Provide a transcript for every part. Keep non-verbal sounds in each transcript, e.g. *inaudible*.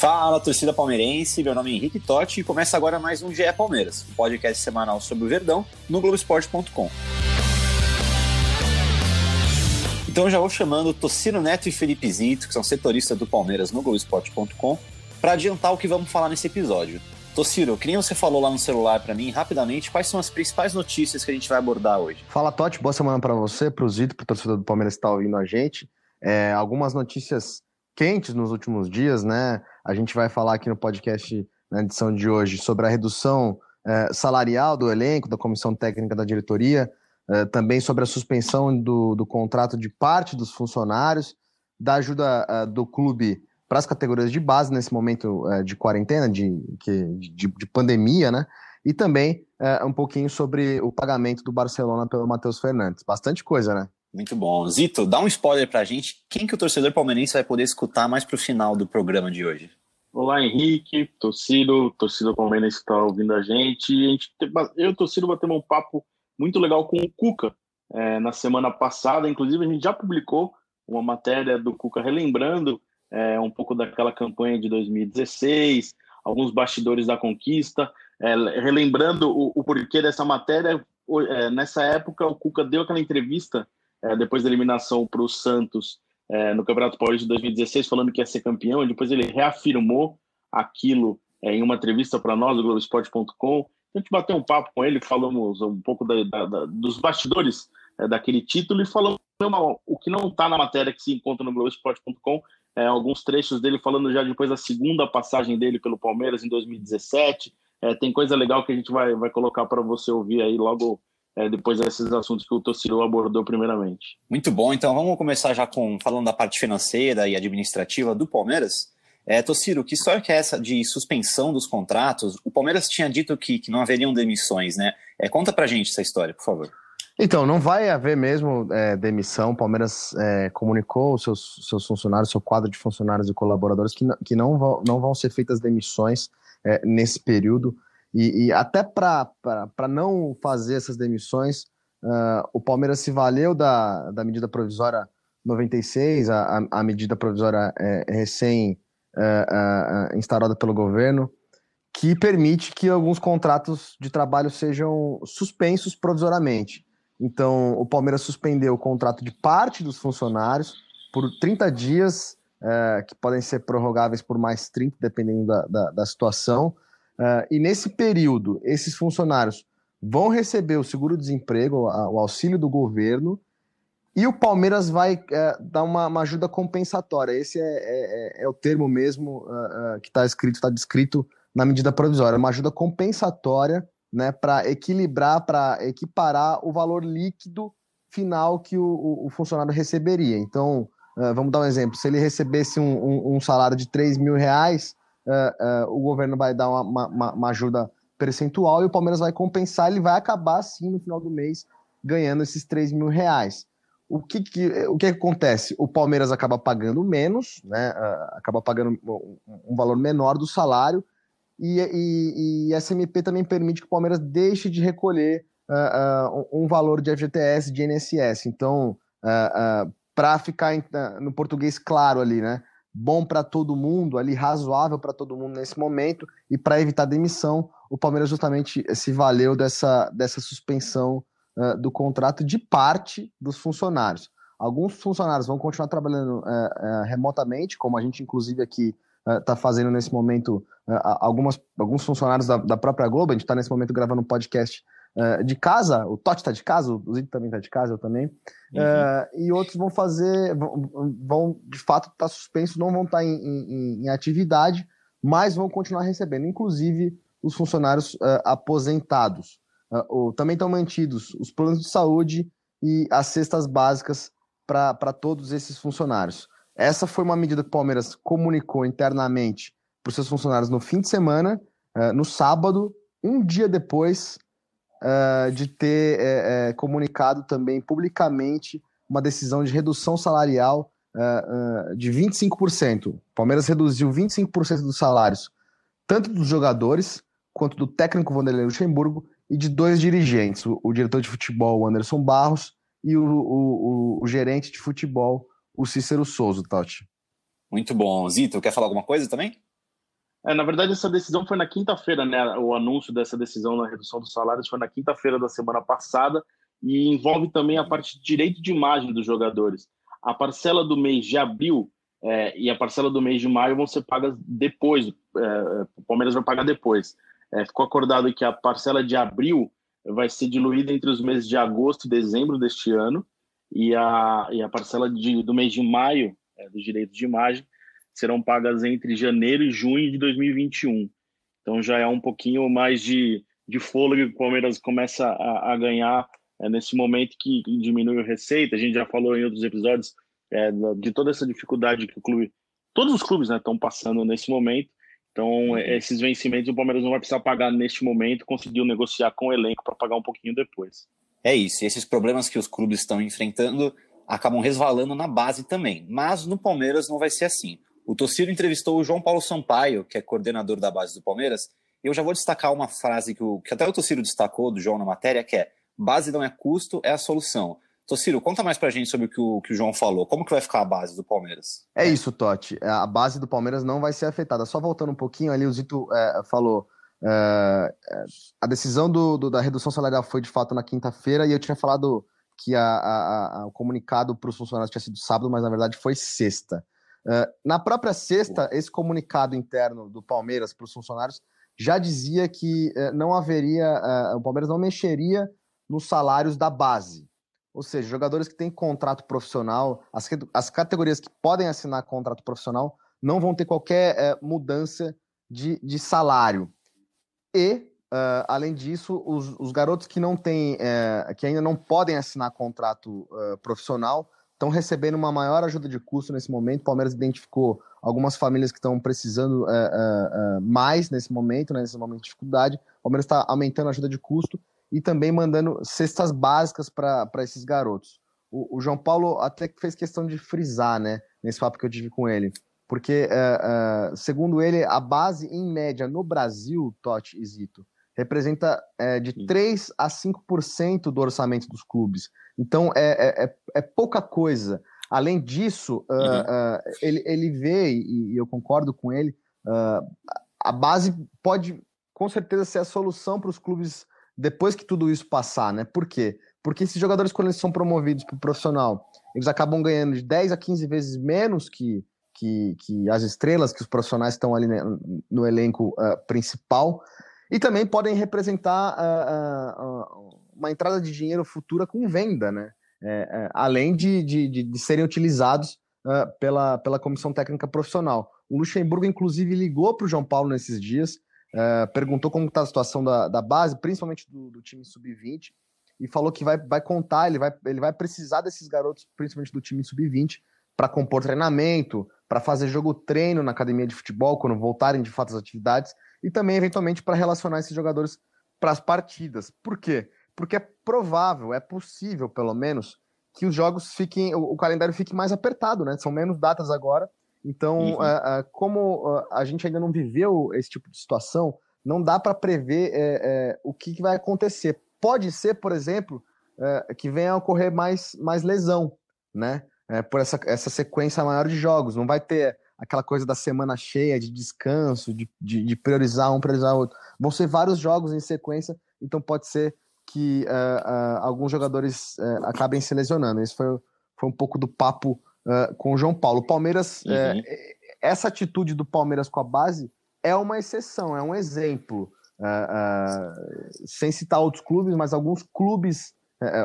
Fala, torcida palmeirense, meu nome é Henrique Totti e começa agora mais um GE Palmeiras, um podcast semanal sobre o Verdão no Globoesporte.com. Então já vou chamando Tocino Neto e Felipe Zito, que são setoristas do Palmeiras no Globoesporte.com, para adiantar o que vamos falar nesse episódio. Tociro, que nem você falou lá no celular para mim, rapidamente, quais são as principais notícias que a gente vai abordar hoje? Fala, Totti, boa semana para você, para o Zito, para o torcedor do Palmeiras que está ouvindo a gente. É, algumas notícias quentes nos últimos dias, né? A gente vai falar aqui no podcast, na edição de hoje, sobre a redução é, salarial do elenco, da comissão técnica da diretoria, é, também sobre a suspensão do, do, contrato de parte dos funcionários, da ajuda é, do clube para as categorias de base nesse momento de quarentena, de, de, de, pandemia, né? E também um pouquinho sobre o pagamento do Barcelona pelo Matheus Fernandes. Bastante coisa, né? Muito bom. Zito, dá um spoiler pra gente. Quem que o torcedor palmeirense vai poder escutar mais pro final do programa de hoje? Olá, Henrique, torcido, torcida palmeirense que está ouvindo a gente. a gente eu e o torcido batemos um papo muito legal com o Cuca é, na semana passada. Inclusive, a gente já publicou uma matéria do Cuca relembrando é, um pouco daquela campanha de 2016, alguns bastidores da conquista, é, relembrando o, o, porquê dessa matéria. É, nessa época, o Cuca deu aquela entrevista é, depois da eliminação para o Santos é, no Campeonato Paulista de 2016, falando que ia ser campeão, e depois ele reafirmou aquilo é, em uma entrevista para nós, do Globoesporte.com. Então, a gente bateu um papo com ele, falamos um pouco da, da, da, dos bastidores é, daquele título e falamos o que não está na matéria que se encontra no Globoesporte.com, é, alguns trechos dele falando já depois da segunda passagem dele pelo Palmeiras em 2017. É, tem coisa legal que a gente vai, vai colocar para você ouvir aí logo é, depois desses assuntos que o Tociro abordou primeiramente. Muito bom, então vamos começar já com falando da parte financeira e administrativa do Palmeiras. É, Tociro, que história que é essa de suspensão dos contratos? O Palmeiras tinha dito que, que não haveriam demissões, né? É, conta pra gente essa história, por favor. Então, não vai haver mesmo é, demissão. O Palmeiras é, comunicou os seus, seus funcionários, seu quadro de funcionários e colaboradores, que, não, que não, vão, não vão ser feitas demissões é, nesse período. E, e até para não fazer essas demissões, uh, o Palmeiras se valeu da, da medida provisória 96, a, a medida provisória é, recém uh, instaurada pelo governo, que permite que alguns contratos de trabalho sejam suspensos provisoriamente. Então, o Palmeiras suspendeu o contrato de parte dos funcionários por 30 dias, que podem ser prorrogáveis por mais 30, dependendo da, da, da situação. Uh, e nesse período, esses funcionários vão receber o seguro-desemprego, o auxílio do governo, e o Palmeiras vai uh, dar uma, uma, ajuda compensatória. Esse é, é, é o termo mesmo uh, que está escrito, está descrito na medida provisória, uma ajuda compensatória né, para equilibrar, para equiparar o valor líquido final que o, o, o funcionário receberia. Então, vamos dar um exemplo: se ele recebesse um, um, um salário de 3 mil reais uh, uh, o governo vai dar uma, uma, uma, ajuda percentual e o Palmeiras vai compensar, ele vai acabar sim no final do mês ganhando esses 3 mil reais. O que, que, o que, acontece? O Palmeiras acaba pagando menos, né? Uh, acaba pagando um, um, valor menor do salário, e, e, e a SMP também permite que o Palmeiras deixe de recolher um valor de FGTS, de INSS. Então, para ficar no português claro ali, né? Bom para todo mundo, ali razoável para todo mundo nesse momento, e para evitar demissão, o Palmeiras justamente se valeu dessa, dessa suspensão uh, do contrato de parte dos funcionários. Alguns funcionários vão continuar trabalhando uh, uh, remotamente, como a gente inclusive aqui está fazendo nesse momento, algumas, alguns funcionários da, da, própria Globo, a gente está nesse momento gravando um podcast Uh, de casa, o Totti está de casa, o Zito também está de casa, eu também, uhum. uh, e outros vão fazer, vão, vão de fato estar tá suspensos, não vão estar tá em, em, em, atividade, mas vão continuar recebendo, inclusive os funcionários uh, aposentados. O, também estão mantidos os planos de saúde e as cestas básicas para todos esses funcionários. Essa foi uma medida que o Palmeiras comunicou internamente para os seus funcionários no fim de semana, no sábado, um dia depois uh, de ter uh, comunicado também publicamente uma decisão de redução salarial de 25%. O Palmeiras reduziu 25% dos salários, tanto dos jogadores quanto do técnico Vanderlei Luxemburgo e de dois dirigentes, o, o diretor de futebol, Anderson Barros, e o, o, o, gerente de futebol, o Cícero Souza, Totti. Muito bom. Zito, quer falar alguma coisa também? É, na verdade, essa decisão foi na quinta-feira, né? O anúncio dessa decisão na redução dos salários foi na quinta-feira da semana passada e envolve também a parte de direito de imagem dos jogadores. A parcela do mês de abril é, e a parcela do mês de maio vão ser pagas depois. É, o Palmeiras vai pagar depois. É, ficou acordado que a parcela de abril vai ser diluída entre os meses de agosto e dezembro deste ano e a, e a parcela de, do mês de maio, é, dos direitos de imagem, serão pagas entre janeiro e junho de 2021. Então já é um pouquinho mais de, de fôlego que o Palmeiras começa a, a ganhar é, nesse momento que diminui a receita. A gente já falou em outros episódios é, de toda essa dificuldade que o clube, todos os clubes estão né, passando nesse momento. Então, uhum. esses vencimentos o Palmeiras não vai precisar pagar neste momento, conseguiu negociar com o elenco para pagar um pouquinho depois. É isso, e esses problemas que os clubes estão enfrentando acabam resvalando na base também. Mas no Palmeiras não vai ser assim. O Tociro entrevistou o João Paulo Sampaio, que é coordenador da base do Palmeiras, e eu já vou destacar uma frase que, o, que até o Tociro destacou do João na matéria, que é base não é custo, é a solução. Tociro, conta mais pra gente sobre o que, o que o João falou. Como que vai ficar a base do Palmeiras? É isso, Totti. É, a base do Palmeiras não vai ser afetada. Só voltando um pouquinho ali, o Zito é, falou. É, é, a decisão do, do, da redução salarial foi de fato na quinta-feira e eu tinha falado que a, a, a, o comunicado para os funcionários tinha sido sábado, mas na verdade foi sexta. É, na própria sexta, esse comunicado interno do Palmeiras para os funcionários já dizia que é, não haveria, o Palmeiras não mexeria nos salários da base. Ou seja, jogadores que têm contrato profissional, as, as categorias que podem assinar contrato profissional não vão ter qualquer é, mudança de, de salário. E, além disso, os, os, garotos que não têm, é, que ainda não podem assinar contrato profissional, estão recebendo uma maior ajuda de custo nesse momento. O Palmeiras identificou algumas famílias que estão precisando uh, mais nesse momento, né, nesse momento de dificuldade. O Palmeiras está aumentando a ajuda de custo e também mandando cestas básicas para esses garotos. O, o, João Paulo até fez questão de frisar, né, nesse papo que eu tive com ele, porque, uh, uh, segundo ele, a base, em média, no Brasil, Totti e Zito, representa uh, de 3 a 5% do orçamento dos clubes. Então, é, é, é, é pouca coisa. Além disso, uhum. ele, ele vê, e, e, eu concordo com ele, a base pode, com certeza, ser a solução para os clubes depois que tudo isso passar, né? Por quê? Porque esses jogadores, quando eles são promovidos para o profissional, eles acabam ganhando de 10 a 15 vezes menos que, que, que as estrelas, que os profissionais estão ali né, no elenco uh, principal, e também podem representar uh, uh, uma entrada de dinheiro futura com venda, né? É, é, além de, de, de, de, serem utilizados pela, pela comissão técnica profissional. O Luxemburgo, inclusive, ligou para o João Paulo nesses dias é, perguntou como está a situação da, da base, principalmente do, do time sub-20, e falou que vai, vai contar, ele vai, ele vai precisar desses garotos, principalmente do time sub-20, para compor treinamento, para fazer jogo treino na academia de futebol, quando voltarem de fato as atividades, e também, eventualmente, para relacionar esses jogadores para as partidas. Por quê? Porque é provável, é possível, pelo menos, que os jogos fiquem, o, o calendário fique mais apertado, né? São menos datas agora, então, uhum. uh, uh, como uh, a gente ainda não viveu esse tipo de situação, não dá para prever o que, que, vai acontecer. Pode ser, por exemplo, que venha a ocorrer mais, mais lesão, né? Por essa, essa sequência maior de jogos. Não vai ter aquela coisa da semana cheia de descanso, de, de, de priorizar um, priorizar outro. Vão ser vários jogos em sequência, então pode ser que alguns jogadores acabem se lesionando. Esse foi, foi um pouco do papo uh, com o João Paulo. O Palmeiras, uhum. essa atitude do Palmeiras com a base é uma exceção, é um exemplo. Uh, uh, sem citar outros clubes, mas alguns clubes,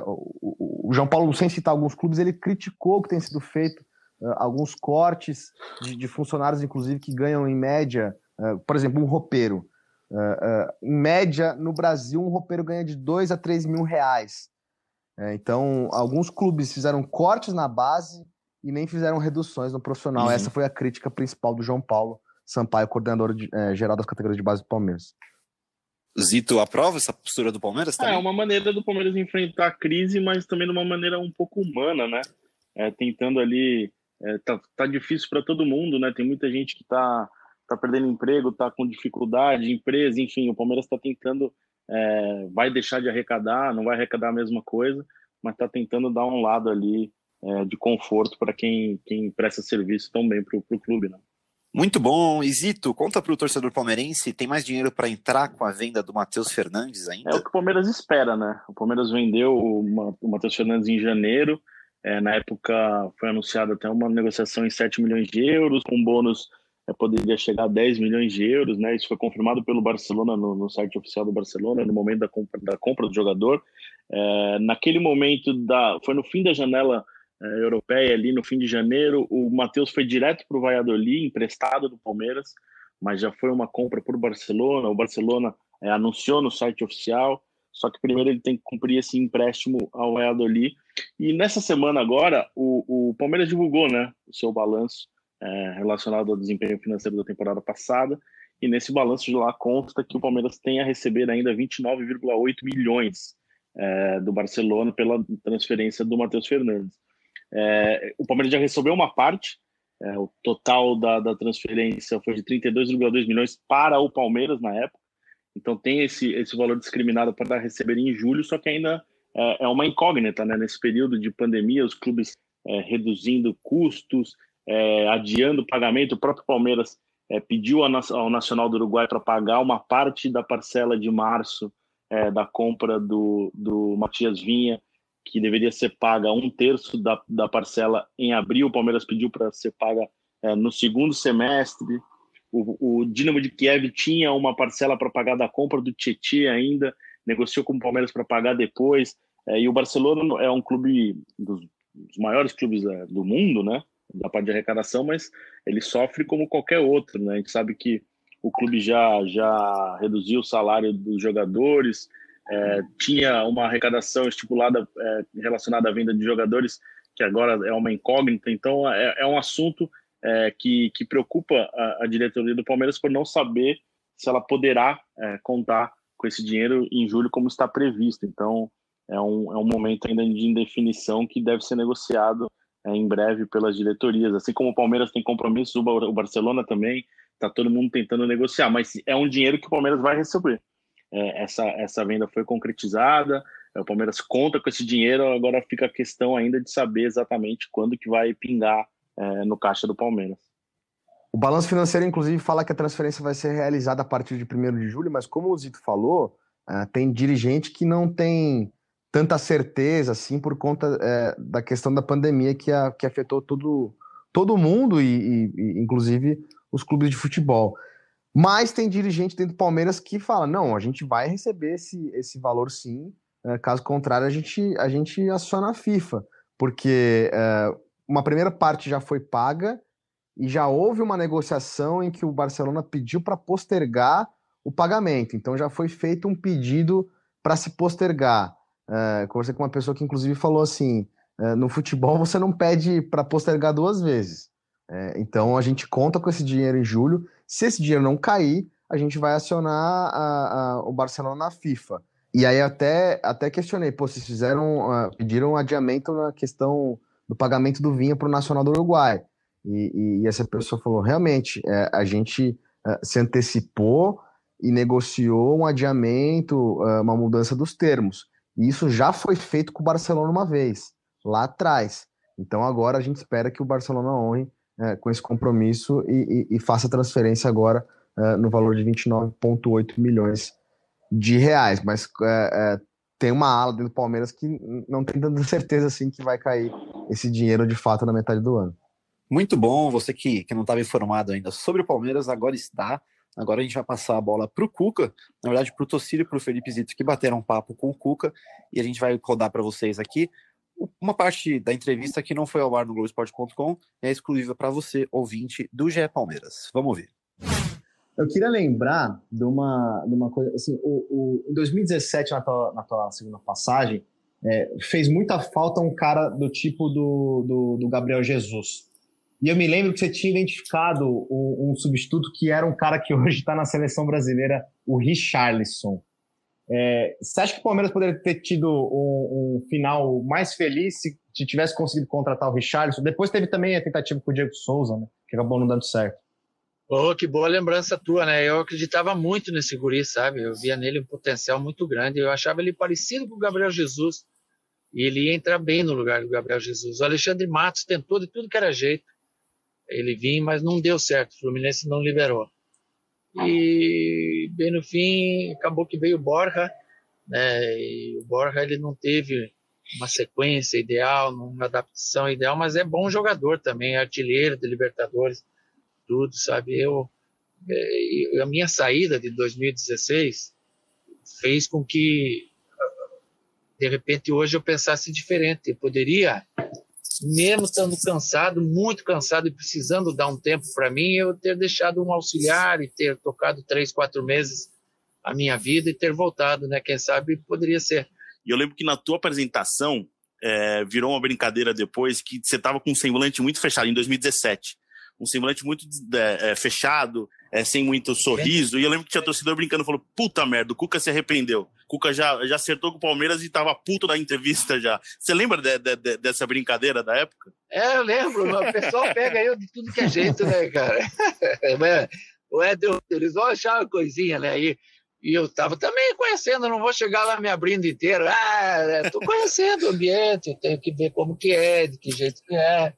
o, o, João Paulo, sem citar alguns clubes, ele criticou o que tem sido feito, alguns cortes de, de, funcionários, inclusive, que ganham em média, por exemplo, um roupeiro. em média, no Brasil, um roupeiro ganha de 2 a 3 mil reais. então, alguns clubes fizeram cortes na base e nem fizeram reduções no profissional. Uhum. Essa foi a crítica principal do João Paulo Sampaio, coordenador de, é, geral das categorias de base do Palmeiras. Zito aprova essa postura do Palmeiras também? É uma maneira do Palmeiras enfrentar a crise, mas também de uma maneira um pouco humana, né? É, tentando ali. É, tá, tá difícil para todo mundo, né? Tem muita gente que tá, tá perdendo emprego, tá com dificuldade, empresa, enfim. O Palmeiras está tentando. É, vai deixar de arrecadar, não vai arrecadar a mesma coisa, mas está tentando dar um lado ali é, de conforto para quem, quem presta serviço tão bem para o clube, né? Muito bom. Isito, conta para o torcedor palmeirense, tem mais dinheiro para entrar com a venda do Matheus Fernandes ainda? É o que o Palmeiras espera, né? O Palmeiras vendeu o, Matheus Fernandes em janeiro, é, na época foi anunciada até uma negociação em 7 milhões de euros, com bônus é, poderia chegar a 10 milhões de euros, né? Isso foi confirmado pelo Barcelona no, no site oficial do Barcelona no momento da compra, da compra do jogador. É, naquele momento da, foi no fim da janela é, europeia ali no fim de janeiro. O Matheus foi direto para o Valladolid, emprestado do Palmeiras, mas já foi uma compra por Barcelona. O Barcelona é, anunciou no site oficial, só que primeiro ele tem que cumprir esse empréstimo ao Valladolid. E nessa semana agora, o, o Palmeiras divulgou né, o seu balanço é, relacionado ao desempenho financeiro da temporada passada. E nesse balanço de lá consta que o Palmeiras tem a receber ainda 29,8 milhões é, do Barcelona pela transferência do Matheus Fernandes. É, o Palmeiras já recebeu uma parte, é, o total da, da transferência foi de 32,2 milhões para o Palmeiras na época. Então tem esse, esse valor discriminado para receber em julho, só que ainda é, é uma incógnita, né? Nesse período de pandemia, os clubes é, reduzindo custos, é, adiando pagamento. O próprio Palmeiras é, pediu ao Nacional do Uruguai para pagar uma parte da parcela de março é, da compra do, do Matias Vinha que deveria ser paga um terço da, da parcela em abril, o Palmeiras pediu para ser paga é, no segundo semestre. O, o Dinamo de Kiev tinha uma parcela para pagar da compra do Tietchan ainda, negociou com o Palmeiras para pagar depois. É, e o Barcelona é um clube dos, dos maiores clubes é, do mundo, né? Da parte de arrecadação, mas ele sofre como qualquer outro, né? A gente sabe que o clube já, já reduziu o salário dos jogadores, é, tinha uma arrecadação estipulada é, relacionada à venda de jogadores, que agora é uma incógnita. Então, é, é um assunto é, que, que preocupa a, a, diretoria do Palmeiras por não saber se ela poderá é, contar com esse dinheiro em julho, como está previsto. Então, é um, é um momento ainda de indefinição que deve ser negociado é, em breve pelas diretorias. Assim como o Palmeiras tem compromissos, o Barcelona também, está todo mundo tentando negociar, mas é um dinheiro que o Palmeiras vai receber é, essa, essa venda foi concretizada, é, o Palmeiras conta com esse dinheiro, agora fica a questão ainda de saber exatamente quando que vai pingar é, no caixa do Palmeiras. O balanço financeiro, inclusive, fala que a transferência vai ser realizada a partir de 1 de julho, mas como o Zito falou, é, tem dirigente que não tem tanta certeza assim por conta é, da questão da pandemia que, a, que afetou todo, todo mundo e, e, inclusive os clubes de futebol. Mas tem dirigente dentro do Palmeiras que fala: não, a gente vai receber esse, esse valor sim, é, caso contrário, a gente, a gente aciona a FIFA, porque é, uma primeira parte já foi paga e já houve uma negociação em que o Barcelona pediu para postergar o pagamento. Então já foi feito um pedido para se postergar. É, conversei com uma pessoa que inclusive falou assim: é, no futebol você não pede para postergar duas vezes. É, então a gente conta com esse dinheiro em julho. Se esse dinheiro não cair, a gente vai acionar a, a, o Barcelona na FIFA. E aí até, até questionei, pô, vocês fizeram, uh, pediram um adiamento na questão do pagamento do vinho para o Nacional do Uruguai. E, e, essa pessoa falou, realmente, é, a gente uh, se antecipou e negociou um adiamento, uh, uma mudança dos termos. E isso já foi feito com o Barcelona uma vez, lá atrás. Então agora a gente espera que o Barcelona honre é, com esse compromisso e, e, e, faça a transferência agora é, no valor de 29,8 milhões de reais. Mas é, é, tem uma ala do Palmeiras que não tem tanta certeza assim que vai cair esse dinheiro de fato na metade do ano. Muito bom, você que, que não estava informado ainda sobre o Palmeiras, agora está. Agora a gente vai passar a bola para o Cuca, na verdade para o Tocílio e para o Felipe Zito, que bateram um papo com o Cuca, e a gente vai rodar para vocês aqui uma parte da entrevista que não foi ao ar no Globoesporte.com é exclusiva para você, ouvinte do GE Palmeiras. Vamos ouvir. Eu queria lembrar de uma, de uma coisa, assim, o, o, em 2017, na tua, na tua segunda passagem, é, fez muita falta um cara do tipo do, do, do, Gabriel Jesus. E eu me lembro que você tinha identificado um, um substituto que era um cara que *laughs* hoje está na seleção brasileira o Richarlison. É, você acha que o Palmeiras poderia ter tido um, um final mais feliz se, se, tivesse conseguido contratar o Richarlison? Depois teve também a tentativa com o Diego Souza, né? Que acabou não dando certo. Oh, que boa lembrança tua, né? Eu acreditava muito nesse guri, sabe? Eu via nele um potencial muito grande. Eu achava ele parecido com o Gabriel Jesus. E ele ia entrar bem no lugar do Gabriel Jesus. O Alexandre Matos tentou de tudo que era jeito. Ele vinha, mas não deu certo. O Fluminense não liberou. E bem no fim, acabou que veio o Borja, né? E o Borja ele não teve uma sequência ideal, uma adaptação ideal, mas é bom jogador também, artilheiro de Libertadores tudo, sabe? Eu, é, a minha saída de 2016 fez com que, de repente, hoje eu pensasse diferente. Eu poderia, mesmo estando cansado, muito cansado e precisando dar um tempo para mim, eu ter deixado um auxiliar e ter tocado três, quatro meses a minha vida e ter voltado, né? Quem sabe poderia ser. E eu lembro que na tua apresentação é, virou uma brincadeira depois que você estava com um semblante muito fechado em 2017 um semblante muito é, é, fechado, é, sem muito sorriso. E eu lembro que tinha torcedor brincando, falou, puta merda, o Cuca se arrependeu. O Cuca já, já acertou com o Palmeiras e tava puto da entrevista já. Você lembra de, de, de, dessa brincadeira da época? É, eu lembro. O pessoal pega eu de tudo que é jeito, né, cara? *laughs* o Ed, eles vão achar uma coisinha, né? E, e eu tava também conhecendo, não vou chegar lá me abrindo inteiro. Ah, tô conhecendo o ambiente, tenho que ver como que é, de que jeito que é.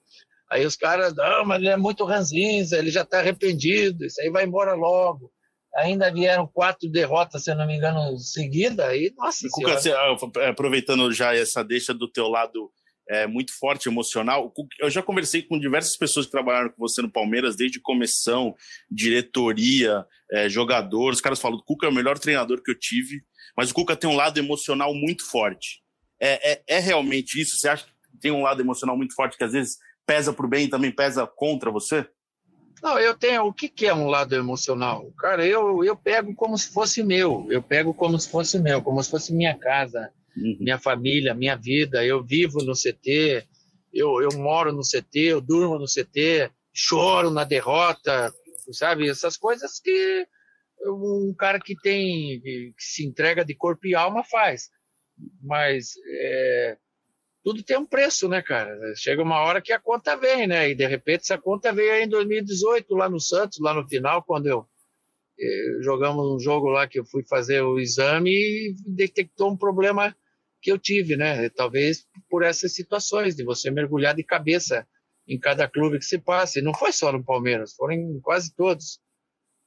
Aí os caras, não, mas ele é muito ranzinza, ele já está arrependido, isso aí vai embora logo. Ainda vieram quatro derrotas, se eu não me engano, seguida, aí, nossa Cuca, ah, aproveitando já essa deixa do teu lado é, muito forte, emocional, eu já conversei com diversas pessoas que trabalharam com você no Palmeiras, desde comissão, diretoria, é, jogador, os caras falam, o Cuca é o melhor treinador que eu tive, mas o Cuca tem um lado emocional muito forte. É, é, é realmente isso? Você acha que tem um lado emocional muito forte que às vezes pesa para o bem e também pesa contra você? Não, eu tenho. O que, que é um lado emocional? Cara, eu, eu pego como se fosse meu. Eu pego como se fosse meu, como se fosse minha casa, uhum. minha família, minha vida. Eu vivo no CT, eu, eu moro no CT, eu durmo no CT, choro na derrota, sabe? Essas coisas que um cara que tem que se entrega de corpo e alma faz. Mas é, tudo tem um preço, né, cara? Chega uma hora que a conta vem, né? E de repente essa conta veio aí em 2018, lá no Santos, lá no final, quando eu, eh, jogamos um jogo lá que eu fui fazer o exame e detectou um problema que eu tive, né? Talvez por essas situações de você mergulhar de cabeça em cada clube que se passa. E não foi só no Palmeiras, foram em quase todos.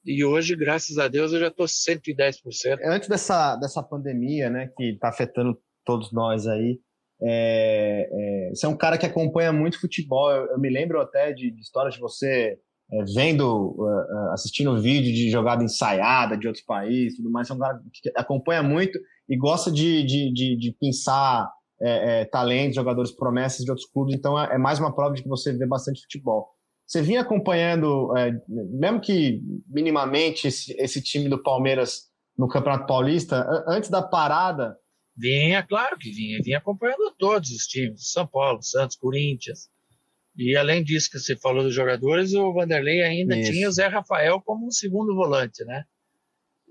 E hoje, graças a Deus, eu já estou 110%. Antes dessa, dessa pandemia, né, que está afetando todos nós aí, é, é, você é um cara que acompanha muito futebol. Eu, eu me lembro até de, de histórias de você é, vendo, uh, assistindo vídeo de jogada ensaiada de outros países, tudo mais. Você é um cara que acompanha muito e gosta de, de, de, de pensar é, talentos, jogadores promessas de outros clubes. Então é, é, mais uma prova de que você vê bastante futebol. Você vinha acompanhando, mesmo que minimamente, esse, esse time do Palmeiras no Campeonato Paulista, antes da parada Vinha, claro que vinha, vinha acompanhando todos os times, São Paulo, Santos, Corinthians. E além disso que você falou dos jogadores, o Vanderlei ainda Isso. tinha o Zé Rafael como um segundo volante, né?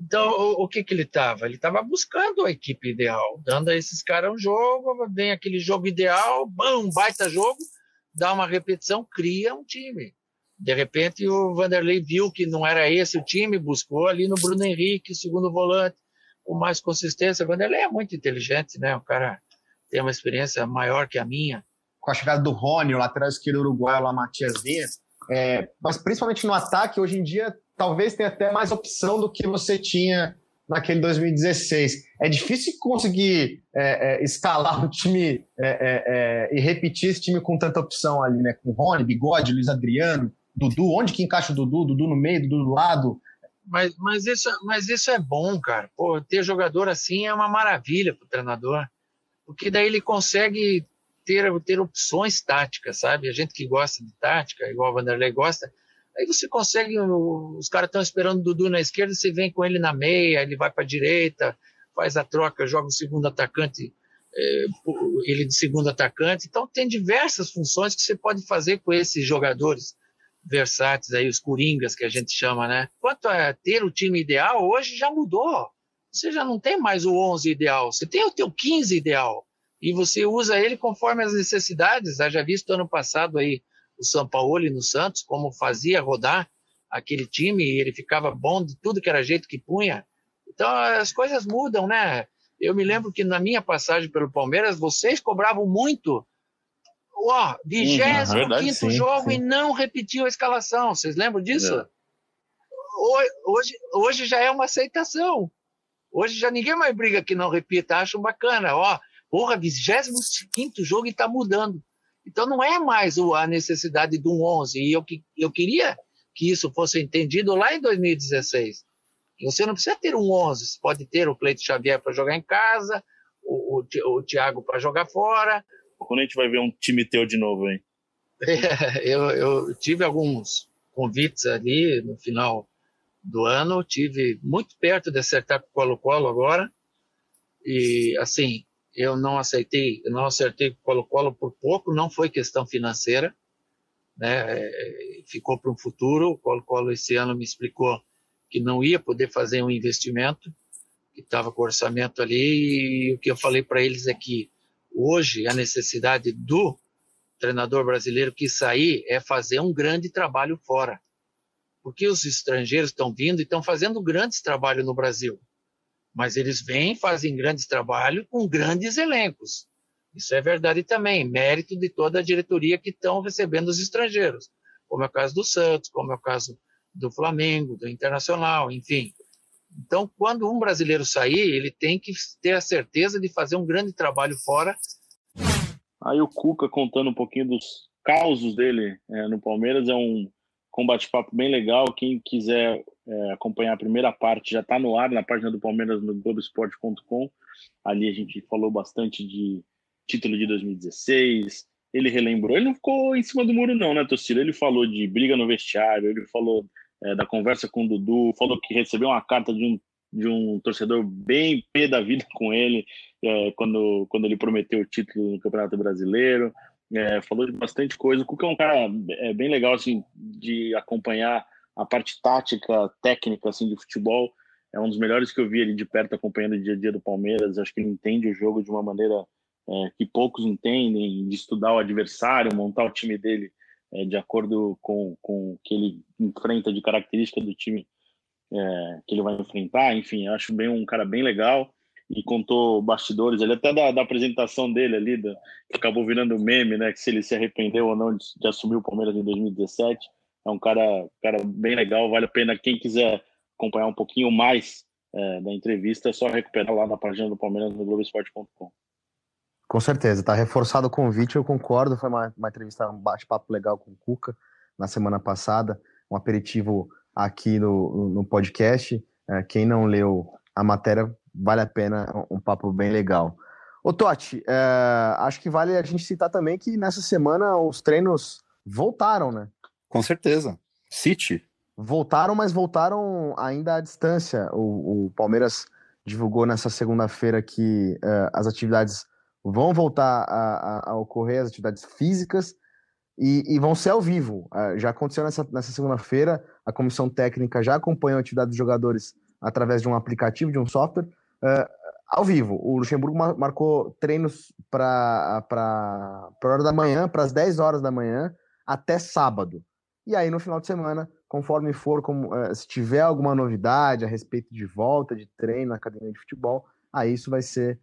Então, o, o que que ele estava? Ele estava buscando a equipe ideal, dando a esses caras um jogo, vem aquele jogo ideal, bam, baita jogo, dá uma repetição, cria um time. De repente, o Vanderlei viu que não era esse o time, buscou ali no Bruno Henrique, segundo volante, com mais consistência. Vanderlei é muito inteligente, né? O cara tem uma experiência maior que a minha. Com a chegada do Rony, o lateral esquerdo uruguaio lá, Matias Dias, é, mas principalmente no ataque, hoje em dia, talvez tenha até mais opção do que você tinha naquele 2016. É difícil conseguir é, é, escalar o time é, é, é, e repetir esse time com tanta opção ali, né? Com Rony, Bigode, Luiz Adriano, Dudu, onde que encaixa o Dudu? Dudu no meio, Dudu do lado, mas, mas, isso, mas isso é bom, cara. Pô, ter jogador assim é uma maravilha para o treinador, porque daí ele consegue ter, ter opções táticas, sabe? A gente que gosta de tática, igual o Vanderlei gosta, aí você consegue. Os caras estão esperando o Dudu na esquerda, você vem com ele na meia, ele vai para a direita, faz a troca, joga o segundo atacante, é, ele de segundo atacante. Então, tem diversas funções que você pode fazer com esses jogadores versáteis aí, os coringas que a gente chama, né? Quanto a ter o time ideal, hoje já mudou. Você já não tem mais o 11 ideal, você tem o teu 15 ideal. E você usa ele conforme as necessidades. Já visto ano passado aí o São Paulo e no Santos, como fazia rodar aquele time, e ele ficava bom de tudo que era jeito que punha. Então as coisas mudam, né? Eu me lembro que na minha passagem pelo Palmeiras, vocês cobravam muito ó, 25 uhum, quinto jogo sim. e não repetiu a escalação. Vocês lembram disso? É. Hoje, hoje já é uma aceitação. Hoje já ninguém mais briga que não repita, acham bacana. Ó, porra, 25 jogo e tá mudando. Então não é mais a necessidade de um 11. E eu, eu queria que isso fosse entendido lá em 2016. Você não precisa ter um 11, você pode ter o Cleito Xavier para jogar em casa, o, o, o Thiago para jogar fora, quando a gente vai ver um time teu de novo, hein? *laughs* É, eu, eu tive alguns convites ali no final do ano, tive muito perto de acertar com o Colo-Colo agora, e assim, eu não aceitei, eu não acertei com o Colo-Colo por pouco, não foi questão financeira, né? É, ficou para um futuro. O Colo-Colo esse ano me explicou que não ia poder fazer um investimento, que estava com orçamento ali, e o que eu falei para eles é que hoje a necessidade do treinador brasileiro que sair é fazer um grande trabalho fora. Porque os estrangeiros estão vindo e estão fazendo grandes trabalhos no Brasil. Mas eles vêm, fazem grandes trabalhos com grandes elencos. Isso é verdade também, mérito de toda a diretoria que estão recebendo os estrangeiros, como é o caso do Santos, como é o caso do Flamengo, do Internacional, enfim. Então, quando um brasileiro sair, ele tem que ter a certeza de fazer um grande trabalho fora. Aí o Cuca contando um pouquinho dos causos dele é, no Palmeiras é um combate-papo bem legal. Quem quiser é, acompanhar a primeira parte já está no ar na página do Palmeiras no Globoesporte.com. Ali a gente falou bastante de título de 2016. Ele relembrou, ele não ficou em cima do muro, não, né, torcida? Ele falou de briga no vestiário, ele falou é, da conversa com o Dudu, falou que recebeu uma carta de um, de um torcedor bem pé da vida *laughs* com ele é, quando, quando ele prometeu o título no Campeonato Brasileiro. É, falou de bastante coisa. O Cuca é um cara é, bem legal assim, de acompanhar a parte tática, técnica assim, de futebol. É um dos melhores que eu vi ele de perto acompanhando o dia a dia do Palmeiras. Acho que ele entende o jogo de uma maneira é, que poucos entendem, de estudar o adversário, montar o time dele é, de acordo com, com o que ele enfrenta de característica do time é, que ele vai enfrentar. Enfim, acho bem um cara bem legal e contou bastidores. Ele até da, da apresentação dele ali, da, que acabou virando meme, né? Que se ele se arrependeu ou não de, de assumir o Palmeiras em 2017. É um cara, cara bem legal, vale a pena. Quem quiser acompanhar um pouquinho mais é, da entrevista, é só recuperar lá na página do Palmeiras no Globoesporte.com. Com certeza, tá reforçado o convite, eu concordo. Foi uma, uma entrevista, um bate-papo legal com o Cuca na semana passada, um aperitivo aqui no, no podcast. É, quem não leu a matéria, vale a pena, um, um papo bem legal. Ô Totti, é, acho que vale a gente citar também que nessa semana os treinos voltaram, né? Com certeza. City. Voltaram, mas voltaram ainda à distância. O, o Palmeiras divulgou nessa segunda-feira que uh, as atividades vão voltar a, a, a ocorrer as atividades físicas e, e, vão ser ao vivo. Uh, já aconteceu nessa, nessa segunda-feira, a comissão técnica já acompanhou a atividade dos jogadores através de um aplicativo, de um software, uh, ao vivo. O Luxemburgo mar marcou treinos para a hora da manhã, para as 10 horas da manhã, até sábado. E aí, no final de semana, conforme for, como, uh, se tiver alguma novidade a respeito de volta de treino na academia de futebol, aí isso vai ser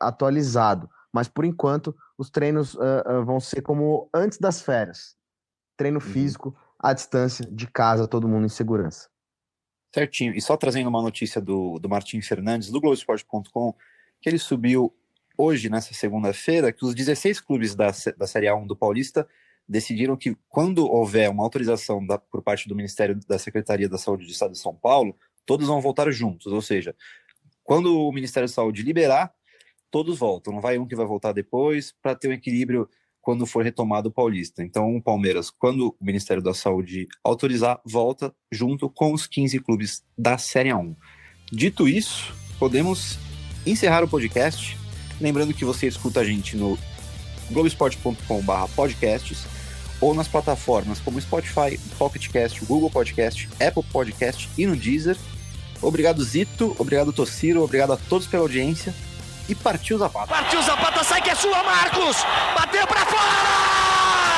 atualizado. Mas por enquanto, os treinos uh, uh, vão ser como antes das férias. Treino uhum. físico, à distância, de casa, todo mundo em segurança. Certinho. E só trazendo uma notícia do, do Martim Fernandes, do Globoesporte.com, que ele subiu hoje, nessa segunda-feira, que os 16 clubes da, da Série A1 do Paulista decidiram que, quando houver uma autorização da, por parte do Ministério da Secretaria da Saúde do Estado de São Paulo, todos vão voltar juntos. Ou seja, quando o Ministério da Saúde liberar, todos voltam, não vai um que vai voltar depois, para ter um equilíbrio quando for retomado o Paulista. Então, o Palmeiras, quando o Ministério da Saúde autorizar, volta junto com os 15 clubes da Série 1. Dito isso, podemos encerrar o podcast. Lembrando que você escuta a gente no globesport.com/podcasts ou nas plataformas como Spotify, Pocket Cast, Google Podcast, Apple Podcast e no Deezer. Obrigado, Zito. Obrigado, Tociro. Obrigado a todos pela audiência e partiu Zapata. Partiu Zapata, sai que é sua, Marcos! Bateu pra fora!